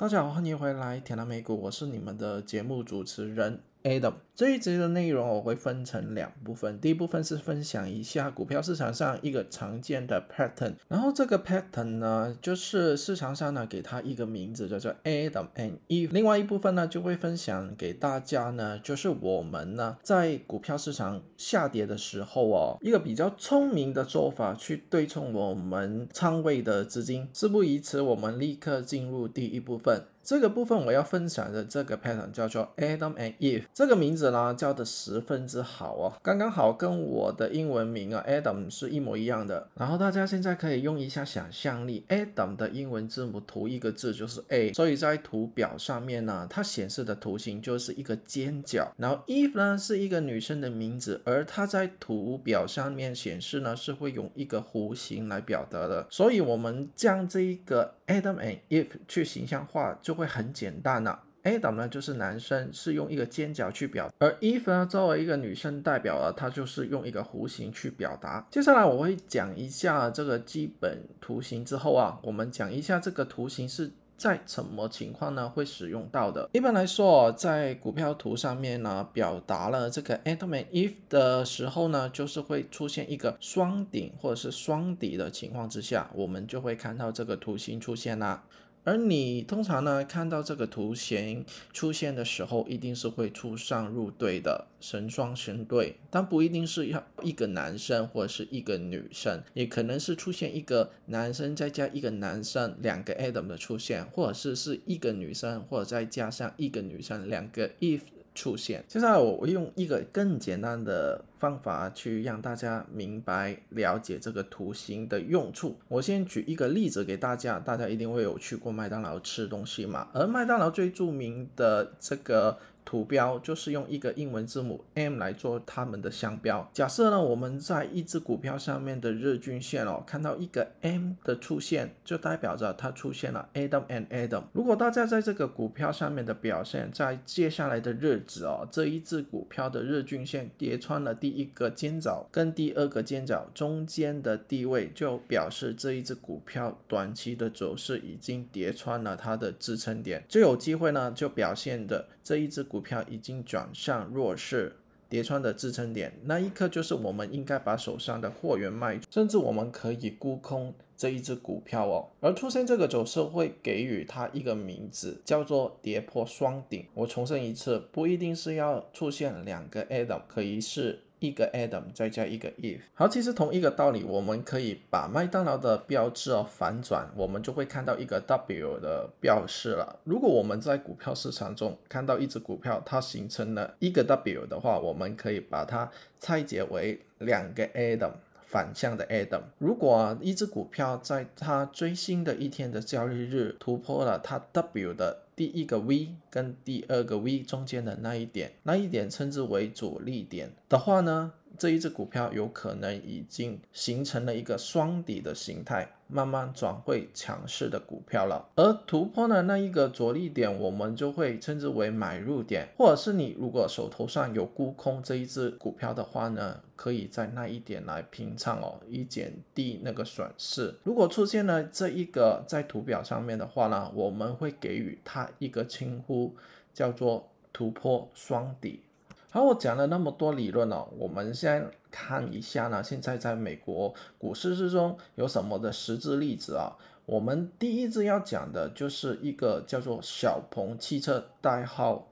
大家好，欢迎回来铁南美股，我是你们的节目主持人。Adam，这一集的内容我会分成两部分，第一部分是分享一下股票市场上一个常见的 pattern，然后这个 pattern 呢，就是市场上呢给它一个名字叫做 Adam and Eve，另外一部分呢就会分享给大家呢，就是我们呢在股票市场下跌的时候哦，一个比较聪明的做法去对冲我们仓位的资金。事不宜迟，我们立刻进入第一部分。这个部分我要分享的这个 pattern 叫做 Adam and Eve，这个名字呢叫的十分之好哦，刚刚好跟我的英文名啊 Adam 是一模一样的。然后大家现在可以用一下想象力，Adam 的英文字母图一个字就是 A，所以在图表上面呢，它显示的图形就是一个尖角。然后 Eve 呢是一个女生的名字，而它在图表上面显示呢是会用一个弧形来表达的，所以我们将这一个 Adam and Eve 去形象化就。会很简单呐，Adam 呢就是男生，是用一个尖角去表，而 Eve 呢作为一个女生代表了，它就是用一个弧形去表达。接下来我会讲一下这个基本图形之后啊，我们讲一下这个图形是在什么情况呢会使用到的。一般来说，在股票图上面呢，表达了这个 Adam and Eve 的时候呢，就是会出现一个双顶或者是双底的情况之下，我们就会看到这个图形出现啦。而你通常呢看到这个图形出现的时候，一定是会出上入对的神双神对，但不一定是要一个男生或者是一个女生，也可能是出现一个男生再加一个男生，两个 Adam 的出现，或者是是一个女生或者再加上一个女生，两个 If。出现。接下来，我我用一个更简单的方法去让大家明白了解这个图形的用处。我先举一个例子给大家，大家一定会有去过麦当劳吃东西嘛？而麦当劳最著名的这个。图标就是用一个英文字母 M 来做它们的商标。假设呢，我们在一只股票上面的日均线哦，看到一个 M 的出现，就代表着它出现了 Adam and Adam。如果大家在这个股票上面的表现，在接下来的日子哦，这一只股票的日均线跌穿了第一个尖角跟第二个尖角中间的地位，就表示这一只股票短期的走势已经跌穿了它的支撑点，就有机会呢，就表现的这一只股。股票已经转向弱势，跌穿的支撑点，那一刻就是我们应该把手上的货源卖出，甚至我们可以沽空这一只股票哦。而出现这个走势会给予它一个名字，叫做跌破双顶。我重申一次，不一定是要出现两个 Adam，可以是。一个 Adam 再加一个 Eve，好，其实同一个道理，我们可以把麦当劳的标志哦反转，我们就会看到一个 W 的标识了。如果我们在股票市场中看到一只股票，它形成了一个 W 的话，我们可以把它拆解为两个 Adam 反向的 Adam。如果一只股票在它最新的一天的交易日突破了它 W 的。第一个 V 跟第二个 V 中间的那一点，那一点称之为阻力点的话呢？这一只股票有可能已经形成了一个双底的形态，慢慢转会强势的股票了。而突破的那一个着力点，我们就会称之为买入点，或者是你如果手头上有沽空这一只股票的话呢，可以在那一点来平仓哦，以减低那个损失。如果出现了这一个在图表上面的话呢，我们会给予它一个称呼，叫做突破双底。好，我讲了那么多理论哦，我们先看一下呢。现在在美国股市之中有什么的实质例子啊？我们第一支要讲的就是一个叫做小鹏汽车，代号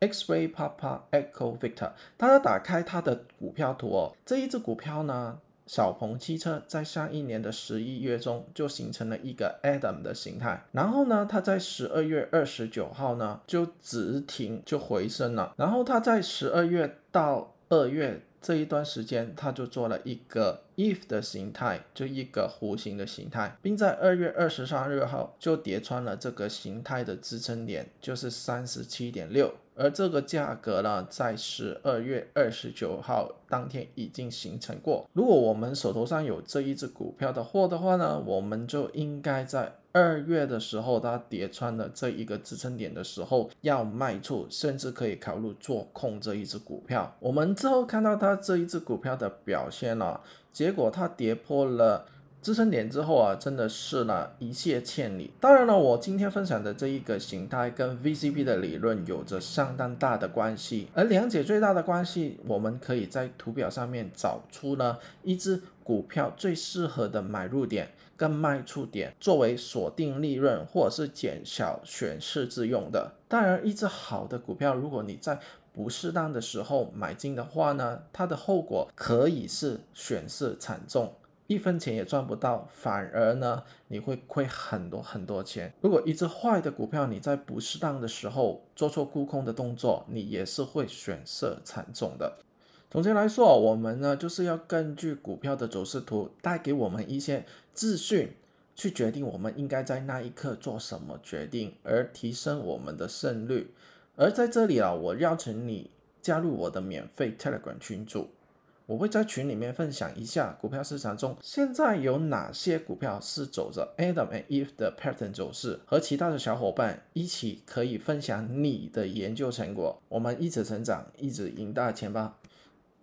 X-Ray Papa Echo Victor。大家打开它的股票图哦，这一只股票呢？小鹏汽车在上一年的十一月中就形成了一个 Adam 的形态，然后呢，它在十二月二十九号呢就止停就回升了，然后它在十二月到二月这一段时间，它就做了一个 If 的形态，就一个弧形的形态，并在二月二十三日号就叠穿了这个形态的支撑点，就是三十七点六。而这个价格呢，在十二月二十九号当天已经形成过。如果我们手头上有这一只股票的货的话呢，我们就应该在二月的时候，它跌穿了这一个支撑点的时候要卖出，甚至可以考虑做空这一只股票。我们之后看到它这一只股票的表现了，结果它跌破了。支撑点之后啊，真的是呢一泻千里。当然了，我今天分享的这一个形态跟 VCP 的理论有着相当大的关系，而两者最大的关系，我们可以在图表上面找出呢一只股票最适合的买入点跟卖出点，作为锁定利润或者是减小选市之用的。当然，一只好的股票，如果你在不适当的时候买进的话呢，它的后果可以是选市惨重，一分钱也赚不到，反而呢你会亏很多很多钱。如果一只坏的股票，你在不适当的时候做错沽空的动作，你也是会选色惨重的。总结来说，我们呢就是要根据股票的走势图带给我们一些资讯，去决定我们应该在那一刻做什么决定，而提升我们的胜率。而在这里啊，我邀请你加入我的免费 Telegram 群组，我会在群里面分享一下股票市场中现在有哪些股票是走着 Adam and Eve 的 pattern 走势，和其他的小伙伴一起可以分享你的研究成果，我们一起成长，一直赢大钱吧。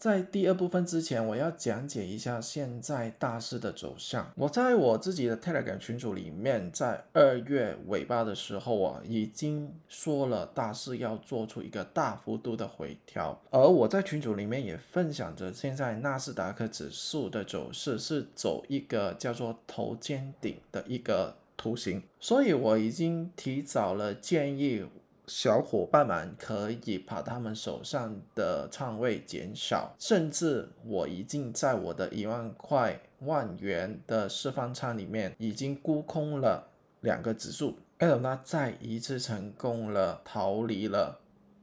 在第二部分之前，我要讲解一下现在大势的走向。我在我自己的 Telegram 群组里面，在二月尾巴的时候啊，已经说了大势要做出一个大幅度的回调。而我在群组里面也分享着，现在纳斯达克指数的走势是走一个叫做头肩顶的一个图形，所以我已经提早了建议。小伙伴们可以把他们手上的仓位减少，甚至我已经在我的一万块万元的释放仓里面已经沽空了两个指数。艾伦呢再一次成功了逃离了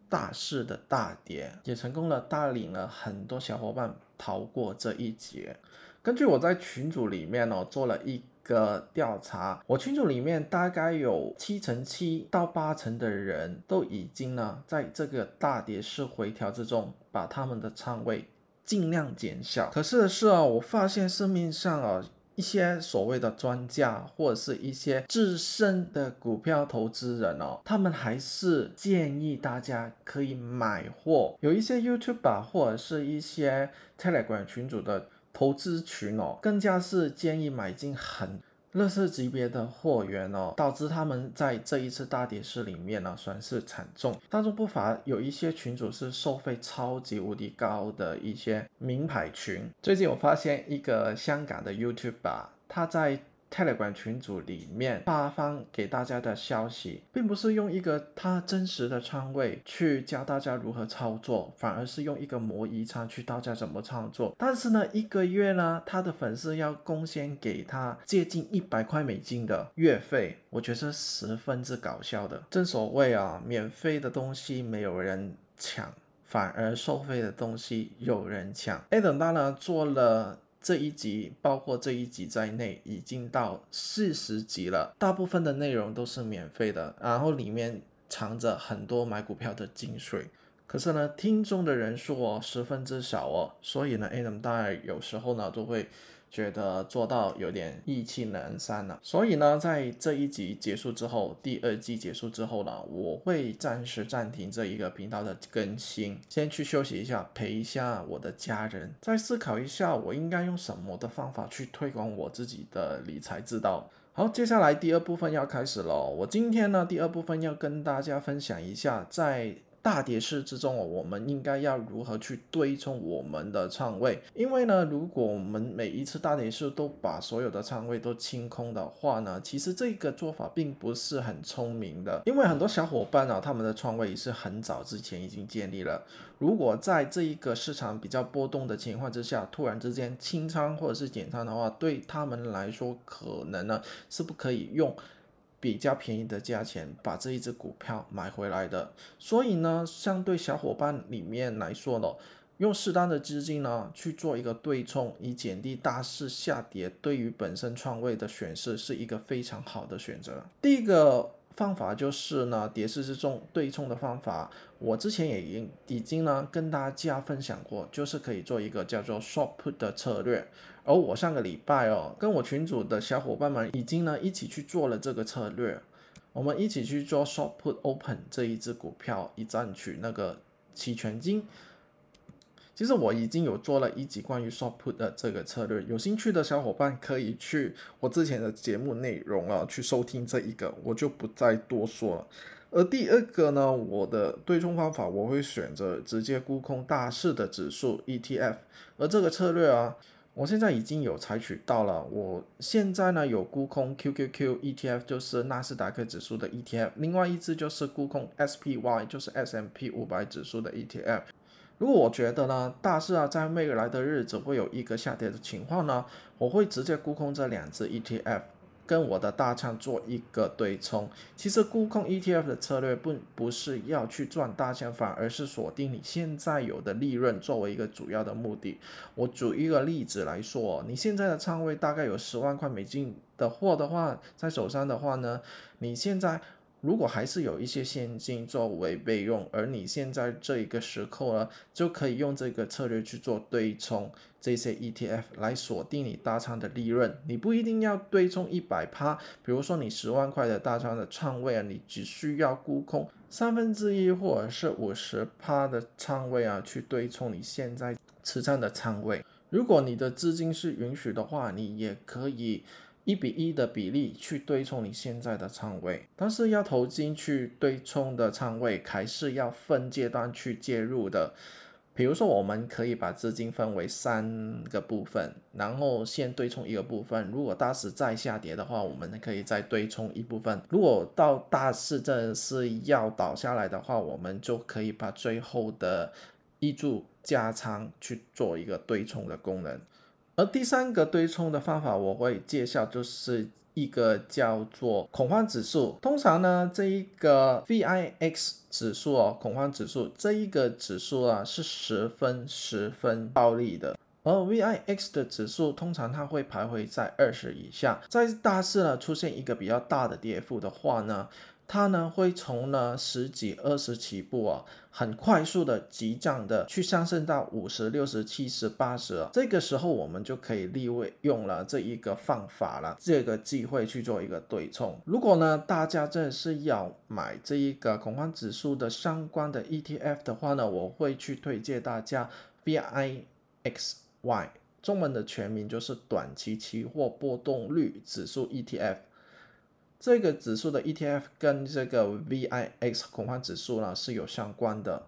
大势的大跌，也成功了带领了很多小伙伴逃过这一劫。根据我在群组里面哦做了一。个调查，我群组里面大概有七成七到八成的人都已经呢，在这个大跌式回调之中，把他们的仓位尽量减小。可是的是啊，我发现市面上啊一些所谓的专家或者是一些资深的股票投资人哦，他们还是建议大家可以买货。有一些 YouTube 或者是一些 Telegram 群组的。投资群哦，更加是建议买进很乐色级别的货源哦，导致他们在这一次大跌市里面呢损失惨重。当中不乏有一些群主是收费超级无敌高的一些名牌群。最近我发现一个香港的 YouTuber，他在。Telegram 群组里面发放给大家的消息，并不是用一个他真实的仓位去教大家如何操作，反而是用一个模拟仓去教大家怎么操作。但是呢，一个月呢，他的粉丝要贡献给他接近一百块美金的月费，我觉得十分之搞笑的。正所谓啊，免费的东西没有人抢，反而收费的东西有人抢。A 等到呢做了。这一集包括这一集在内，已经到四十集了。大部分的内容都是免费的，然后里面藏着很多买股票的精髓。可是呢，听众的人数哦十分之少哦，所以呢，Adam 大有时候呢都会。觉得做到有点意气阑珊了，所以呢，在这一集结束之后，第二季结束之后呢，我会暂时暂停这一个频道的更新，先去休息一下，陪一下我的家人，再思考一下我应该用什么的方法去推广我自己的理财之道。好，接下来第二部分要开始了，我今天呢，第二部分要跟大家分享一下在。大跌市之中哦，我们应该要如何去对冲我们的仓位？因为呢，如果我们每一次大跌市都把所有的仓位都清空的话呢，其实这个做法并不是很聪明的。因为很多小伙伴啊，他们的仓位是很早之前已经建立了。如果在这一个市场比较波动的情况之下，突然之间清仓或者是减仓的话，对他们来说可能呢是不可以用。比较便宜的价钱把这一只股票买回来的，所以呢，相对小伙伴里面来说呢，用适当的资金呢去做一个对冲，以减低大势下跌对于本身创位的选势是一个非常好的选择。第一个。方法就是呢，跌势之中对冲的方法，我之前也已经已经呢跟大家分享过，就是可以做一个叫做 short put 的策略。而我上个礼拜哦，跟我群组的小伙伴们已经呢一起去做了这个策略，我们一起去做 short put open 这一只股票，以赚取那个期权金。其实我已经有做了一集关于 short put 的这个策略，有兴趣的小伙伴可以去我之前的节目内容啊去收听这一个，我就不再多说了。而第二个呢，我的对冲方法我会选择直接沽空大市的指数 ETF，而这个策略啊，我现在已经有采取到了。我现在呢有沽空 QQQ ETF，就是纳斯达克指数的 ETF，另外一只就是沽空 SPY，就是 S&P 五百指数的 ETF。如果我觉得呢，大市啊在未来的日子会有一个下跌的情况呢，我会直接沽空这两只 ETF，跟我的大仓做一个对冲。其实沽空 ETF 的策略不不是要去赚大钱，反而是锁定你现在有的利润作为一个主要的目的。我举一个例子来说，你现在的仓位大概有十万块美金的货的话，在手上的话呢，你现在。如果还是有一些现金作为备用，而你现在这一个时刻呢，就可以用这个策略去做对冲这些 ETF 来锁定你大仓的利润。你不一定要对冲一百趴，比如说你十万块的大仓的仓位啊，你只需要沽空三分之一或者是五十趴的仓位啊，去对冲你现在持仓的仓位。如果你的资金是允许的话，你也可以。一比一的比例去对冲你现在的仓位，但是要投金去对冲的仓位还是要分阶段去介入的。比如说，我们可以把资金分为三个部分，然后先对冲一个部分。如果大市再下跌的话，我们可以再对冲一部分。如果到大市这是要倒下来的话，我们就可以把最后的一注加仓去做一个对冲的功能。而第三个对冲的方法，我会介绍，就是一个叫做恐慌指数。通常呢，这一个 VIX 指数哦，恐慌指数这一个指数啊，是十分十分暴力的。而 VIX 的指数通常它会徘徊在二十以下，在大市呢出现一个比较大的跌幅的话呢。它呢会从呢十几二十起步啊，很快速的急涨的去上升到五十六十七十八十，这个时候我们就可以利用了这一个方法了，这个机会去做一个对冲。如果呢大家真的是要买这一个恐慌指数的相关的 ETF 的话呢，我会去推荐大家 VIXY，中文的全名就是短期期货波动率指数 ETF。这个指数的 ETF 跟这个 VIX 恐慌指数呢是有相关的，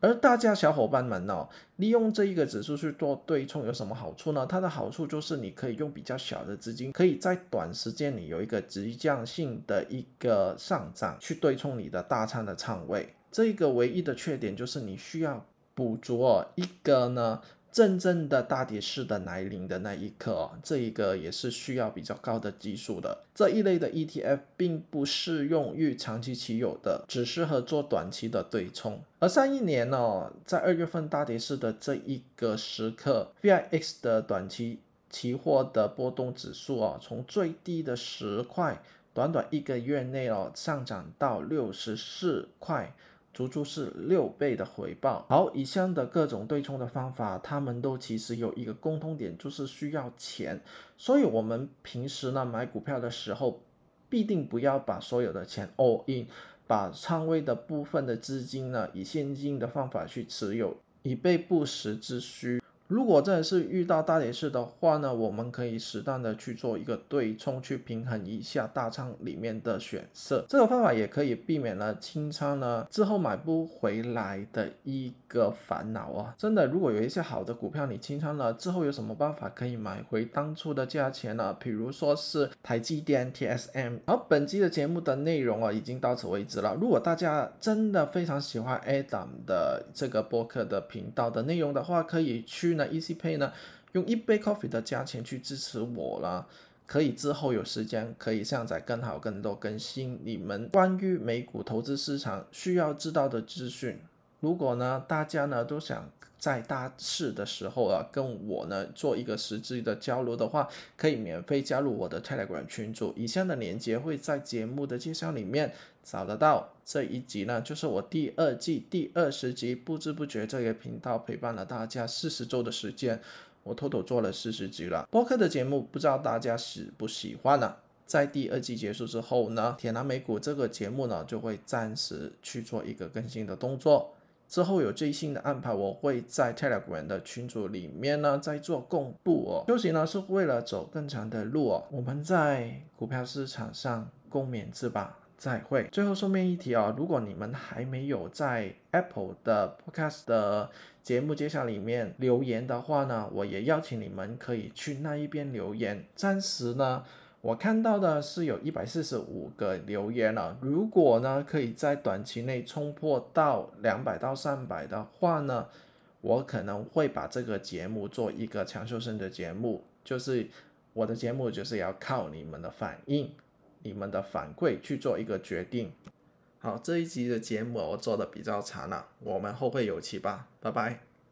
而大家小伙伴们呢，利用这一个指数去做对冲有什么好处呢？它的好处就是你可以用比较小的资金，可以在短时间里有一个急降性的一个上涨，去对冲你的大仓的仓位。这一个唯一的缺点就是你需要捕捉一个呢。真正的大跌式的来临的那一刻，哦这一个也是需要比较高的技术的。这一类的 ETF 并不适用于长期持有的，只适合做短期的对冲。而上一年呢，在二月份大跌式的这一个时刻，VIX 的短期期货的波动指数啊，从最低的十块，短短一个月内哦，上涨到六十四块。足足是六倍的回报。好，以上的各种对冲的方法，他们都其实有一个共通点，就是需要钱。所以，我们平时呢买股票的时候，必定不要把所有的钱 all in，把仓位的部分的资金呢以现金的方法去持有，以备不时之需。如果真的是遇到大跌市的话呢，我们可以适当的去做一个对冲，去平衡一下大仓里面的选色。这个方法也可以避免了清仓呢之后买不回来的一个烦恼啊！真的，如果有一些好的股票你清仓了之后，有什么办法可以买回当初的价钱呢？比如说是台积电 TSM。好，本期的节目的内容啊，已经到此为止了。如果大家真的非常喜欢 Adam 的这个播客的频道的内容的话，可以去呢。Easy Pay 呢，用一杯 coffee 的价钱去支持我了，可以之后有时间可以下载更好、更多更新你们关于美股投资市场需要知道的资讯。如果呢，大家呢都想在大市的时候啊，跟我呢做一个实质的交流的话，可以免费加入我的 Telegram 群组，以下的链接会在节目的介绍里面找得到。这一集呢，就是我第二季第二十集，不知不觉这个频道陪伴了大家四十周的时间，我偷偷做了四十集了。播客的节目，不知道大家喜不喜欢呢？在第二季结束之后呢，铁南美股这个节目呢，就会暂时去做一个更新的动作。之后有最新的安排，我会在 Telegram 的群组里面呢再做公布哦。休息呢是为了走更长的路哦。我们在股票市场上共勉之吧。再会。最后顺便一提哦，如果你们还没有在 Apple 的 Podcast 的节目介绍里面留言的话呢，我也邀请你们可以去那一边留言。暂时呢，我看到的是有一百四十五个留言了。如果呢可以在短期内冲破到两百到三百的话呢，我可能会把这个节目做一个强修生的节目，就是我的节目就是要靠你们的反应。你们的反馈去做一个决定。好，这一集的节目我做的比较长了，我们后会有期吧，拜拜。